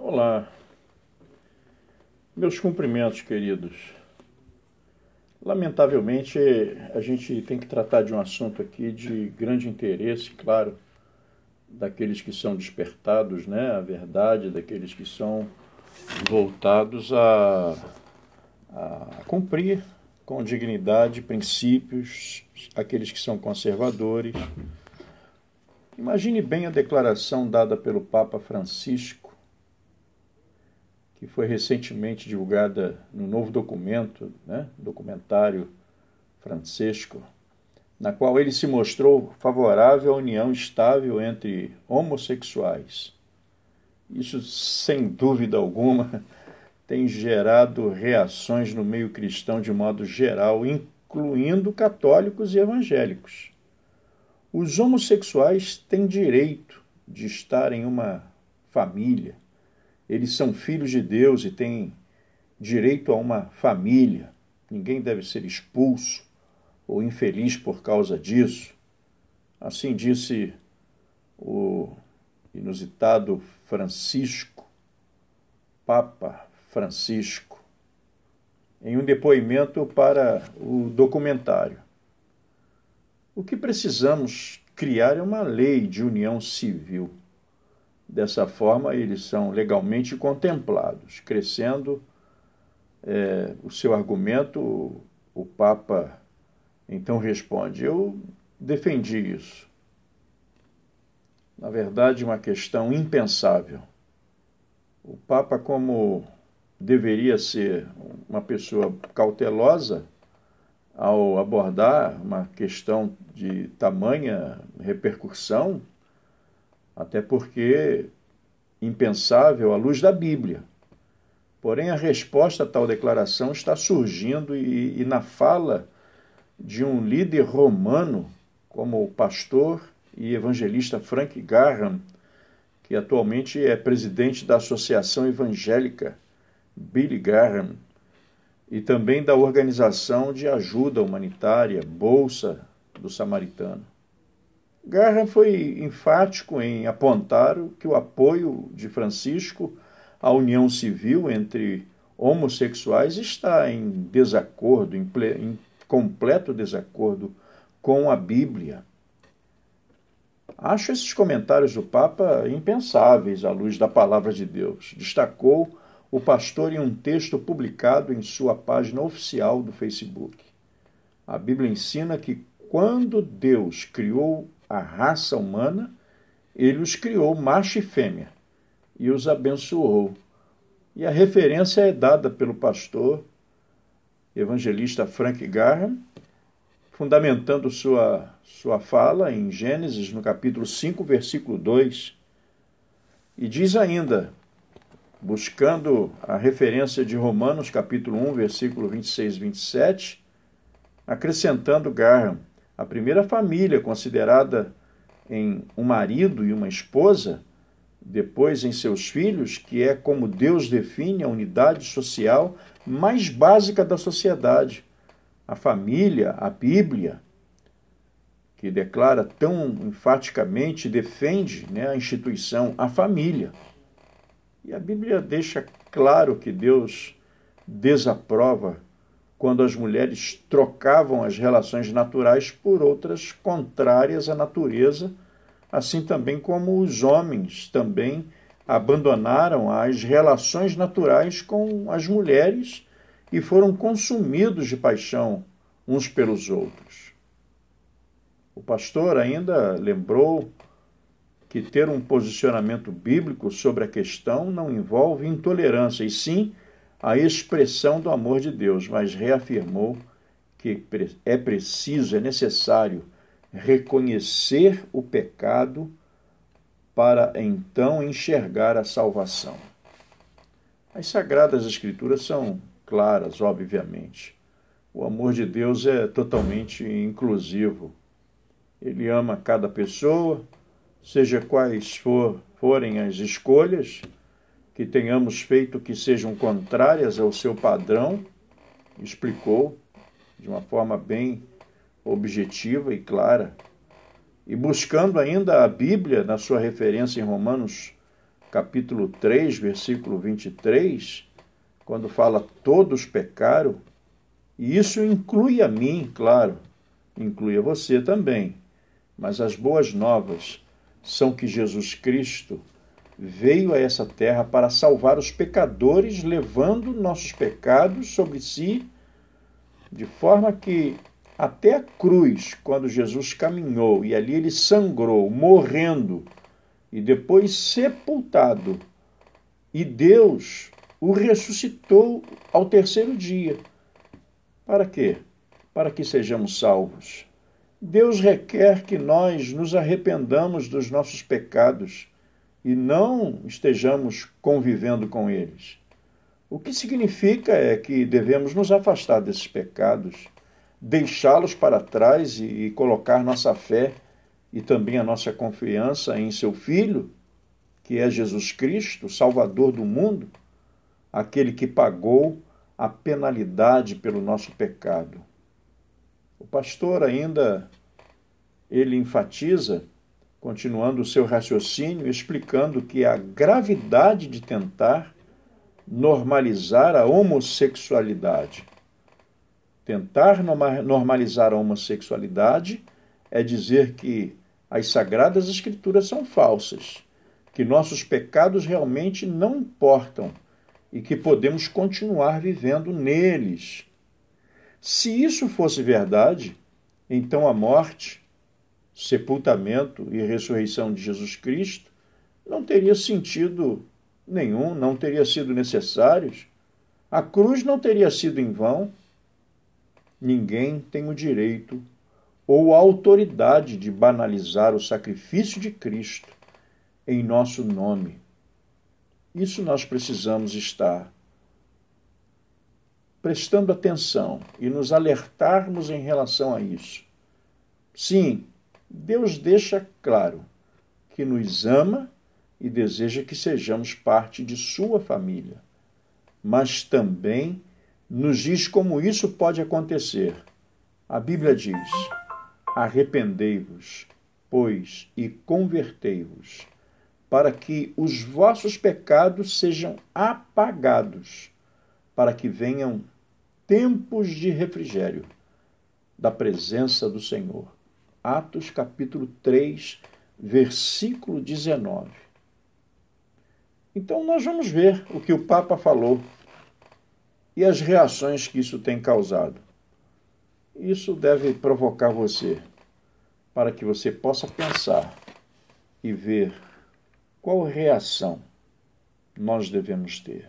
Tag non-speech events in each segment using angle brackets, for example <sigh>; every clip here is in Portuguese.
Olá, meus cumprimentos, queridos. Lamentavelmente, a gente tem que tratar de um assunto aqui de grande interesse, claro, daqueles que são despertados, né, a verdade, daqueles que são voltados a, a cumprir com dignidade princípios, aqueles que são conservadores. Imagine bem a declaração dada pelo Papa Francisco, que foi recentemente divulgada no novo documento, né, documentário Francisco, na qual ele se mostrou favorável à união estável entre homossexuais. Isso, sem dúvida alguma, <laughs> tem gerado reações no meio cristão de modo geral, incluindo católicos e evangélicos. Os homossexuais têm direito de estar em uma família. Eles são filhos de Deus e têm direito a uma família. Ninguém deve ser expulso ou infeliz por causa disso. Assim disse o inusitado Francisco, Papa Francisco, em um depoimento para o documentário. O que precisamos criar é uma lei de união civil. Dessa forma, eles são legalmente contemplados. Crescendo é, o seu argumento, o Papa então responde: Eu defendi isso. Na verdade, uma questão impensável. O Papa, como deveria ser uma pessoa cautelosa ao abordar uma questão de tamanha repercussão, até porque impensável à luz da Bíblia. Porém, a resposta a tal declaração está surgindo e, e na fala de um líder romano, como o pastor e evangelista Frank Graham, que atualmente é presidente da Associação Evangélica Billy Graham e também da Organização de Ajuda Humanitária Bolsa do Samaritano. Graham foi enfático em apontar que o apoio de Francisco à união civil entre homossexuais está em desacordo, em, em completo desacordo com a Bíblia. Acho esses comentários do Papa impensáveis à luz da palavra de Deus. Destacou o pastor em um texto publicado em sua página oficial do Facebook. A Bíblia ensina que quando Deus criou a raça humana, ele os criou macho e fêmea e os abençoou. E a referência é dada pelo pastor evangelista Frank Graham, fundamentando sua, sua fala em Gênesis, no capítulo 5, versículo 2. E diz ainda, buscando a referência de Romanos, capítulo 1, versículo 26 e 27, acrescentando Graham, a primeira família considerada em um marido e uma esposa, depois em seus filhos, que é como Deus define a unidade social mais básica da sociedade, a família, a Bíblia, que declara tão enfaticamente, defende né, a instituição, a família. E a Bíblia deixa claro que Deus desaprova quando as mulheres trocavam as relações naturais por outras contrárias à natureza, assim também como os homens também abandonaram as relações naturais com as mulheres e foram consumidos de paixão uns pelos outros. O pastor ainda lembrou que ter um posicionamento bíblico sobre a questão não envolve intolerância, e sim a expressão do amor de Deus, mas reafirmou que é preciso, é necessário reconhecer o pecado para então enxergar a salvação. As Sagradas Escrituras são claras, obviamente. O amor de Deus é totalmente inclusivo. Ele ama cada pessoa, seja quais for, forem as escolhas que tenhamos feito que sejam contrárias ao seu padrão, explicou de uma forma bem objetiva e clara e buscando ainda a Bíblia na sua referência em Romanos capítulo 3, versículo 23, quando fala todos pecaram, e isso inclui a mim, claro, inclui a você também. Mas as boas novas são que Jesus Cristo veio a essa terra para salvar os pecadores, levando nossos pecados sobre si, de forma que até a cruz, quando Jesus caminhou e ali ele sangrou, morrendo e depois sepultado, e Deus o ressuscitou ao terceiro dia. Para quê? Para que sejamos salvos. Deus requer que nós nos arrependamos dos nossos pecados e não estejamos convivendo com eles. O que significa é que devemos nos afastar desses pecados, deixá-los para trás e, colocar nossa fé e também a nossa confiança em seu Filho, que é Jesus Cristo, Salvador do mundo, aquele que pagou a penalidade pelo nosso pecado. O pastor ainda ele enfatiza, continuando o seu raciocínio, explicando que a gravidade de tentar normalizar a homossexualidade. Tentar normalizar a homossexualidade é dizer que as sagradas escrituras são falsas, que nossos pecados realmente não importam e que podemos continuar vivendo neles se isso fosse verdade, então a morte, sepultamento e ressurreição de Jesus Cristo não teria sentido nenhum, não teria sido necessários. A cruz não teria sido em vão. Ninguém tem o direito ou a autoridade de banalizar o sacrifício de Cristo em nosso nome. Isso nós precisamos estar prestando atenção e nos alertarmos em relação a isso. Sim, Deus deixa claro que nos ama e deseja que sejamos parte de sua família, mas também nos diz como isso pode acontecer. A Bíblia diz: Arrependei-vos, pois, e convertei-vos, para que os vossos pecados sejam apagados para que venham tempos de refrigério da presença do Senhor. Atos capítulo 3, versículo 19. Então nós vamos ver o que o Papa falou e as reações que isso tem causado. Isso deve provocar você para que você possa pensar e ver qual reação nós devemos ter.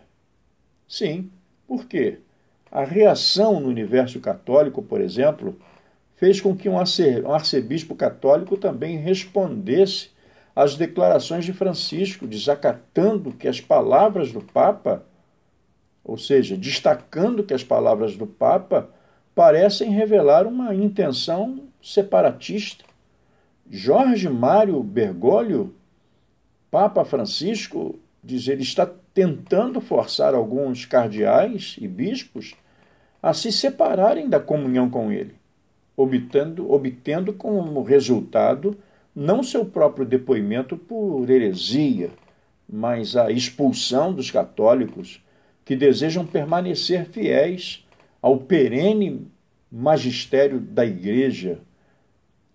Sim, por quê? A reação no universo católico, por exemplo, fez com que um arcebispo católico também respondesse às declarações de Francisco, desacatando que as palavras do Papa, ou seja, destacando que as palavras do Papa parecem revelar uma intenção separatista. Jorge Mário Bergoglio, Papa Francisco, diz ele está tentando forçar alguns cardeais e bispos a se separarem da comunhão com ele, obtendo, obtendo como resultado não seu próprio depoimento por heresia, mas a expulsão dos católicos que desejam permanecer fiéis ao perene magistério da Igreja.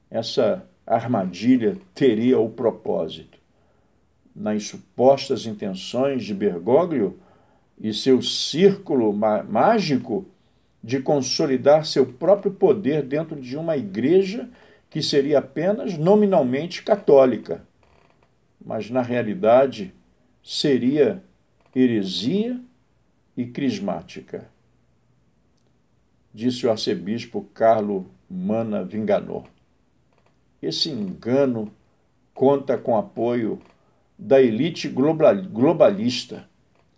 Essa armadilha teria o propósito nas supostas intenções de Bergoglio e seu círculo mágico de consolidar seu próprio poder dentro de uma igreja que seria apenas nominalmente católica, mas na realidade seria heresia e crismática. Disse o arcebispo Carlo Mana Vinganor. Esse engano conta com apoio da elite globalista,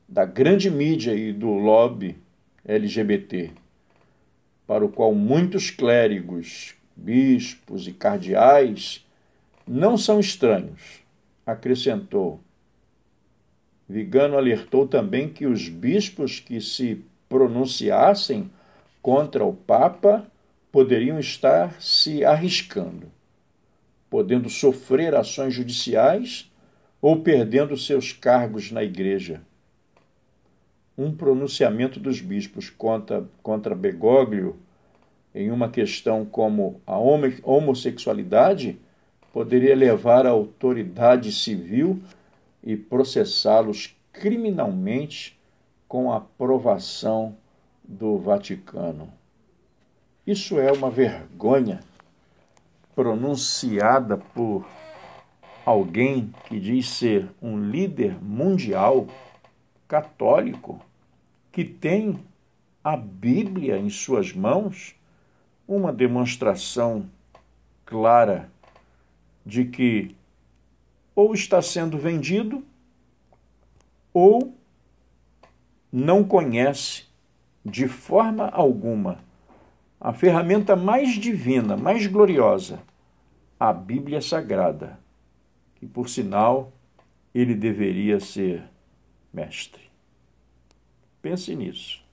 da grande mídia e do lobby LGBT, para o qual muitos clérigos, bispos e cardeais não são estranhos, acrescentou. Vigano alertou também que os bispos que se pronunciassem contra o Papa poderiam estar se arriscando, podendo sofrer ações judiciais ou perdendo seus cargos na igreja. Um pronunciamento dos bispos contra, contra Begoglio em uma questão como a homossexualidade poderia levar a autoridade civil e processá-los criminalmente com a aprovação do Vaticano. Isso é uma vergonha pronunciada por alguém que diz ser um líder mundial católico que tem a Bíblia em suas mãos, uma demonstração clara de que ou está sendo vendido ou não conhece de forma alguma a ferramenta mais divina, mais gloriosa, a Bíblia Sagrada, que por sinal ele deveria ser mestre. Pense nisso.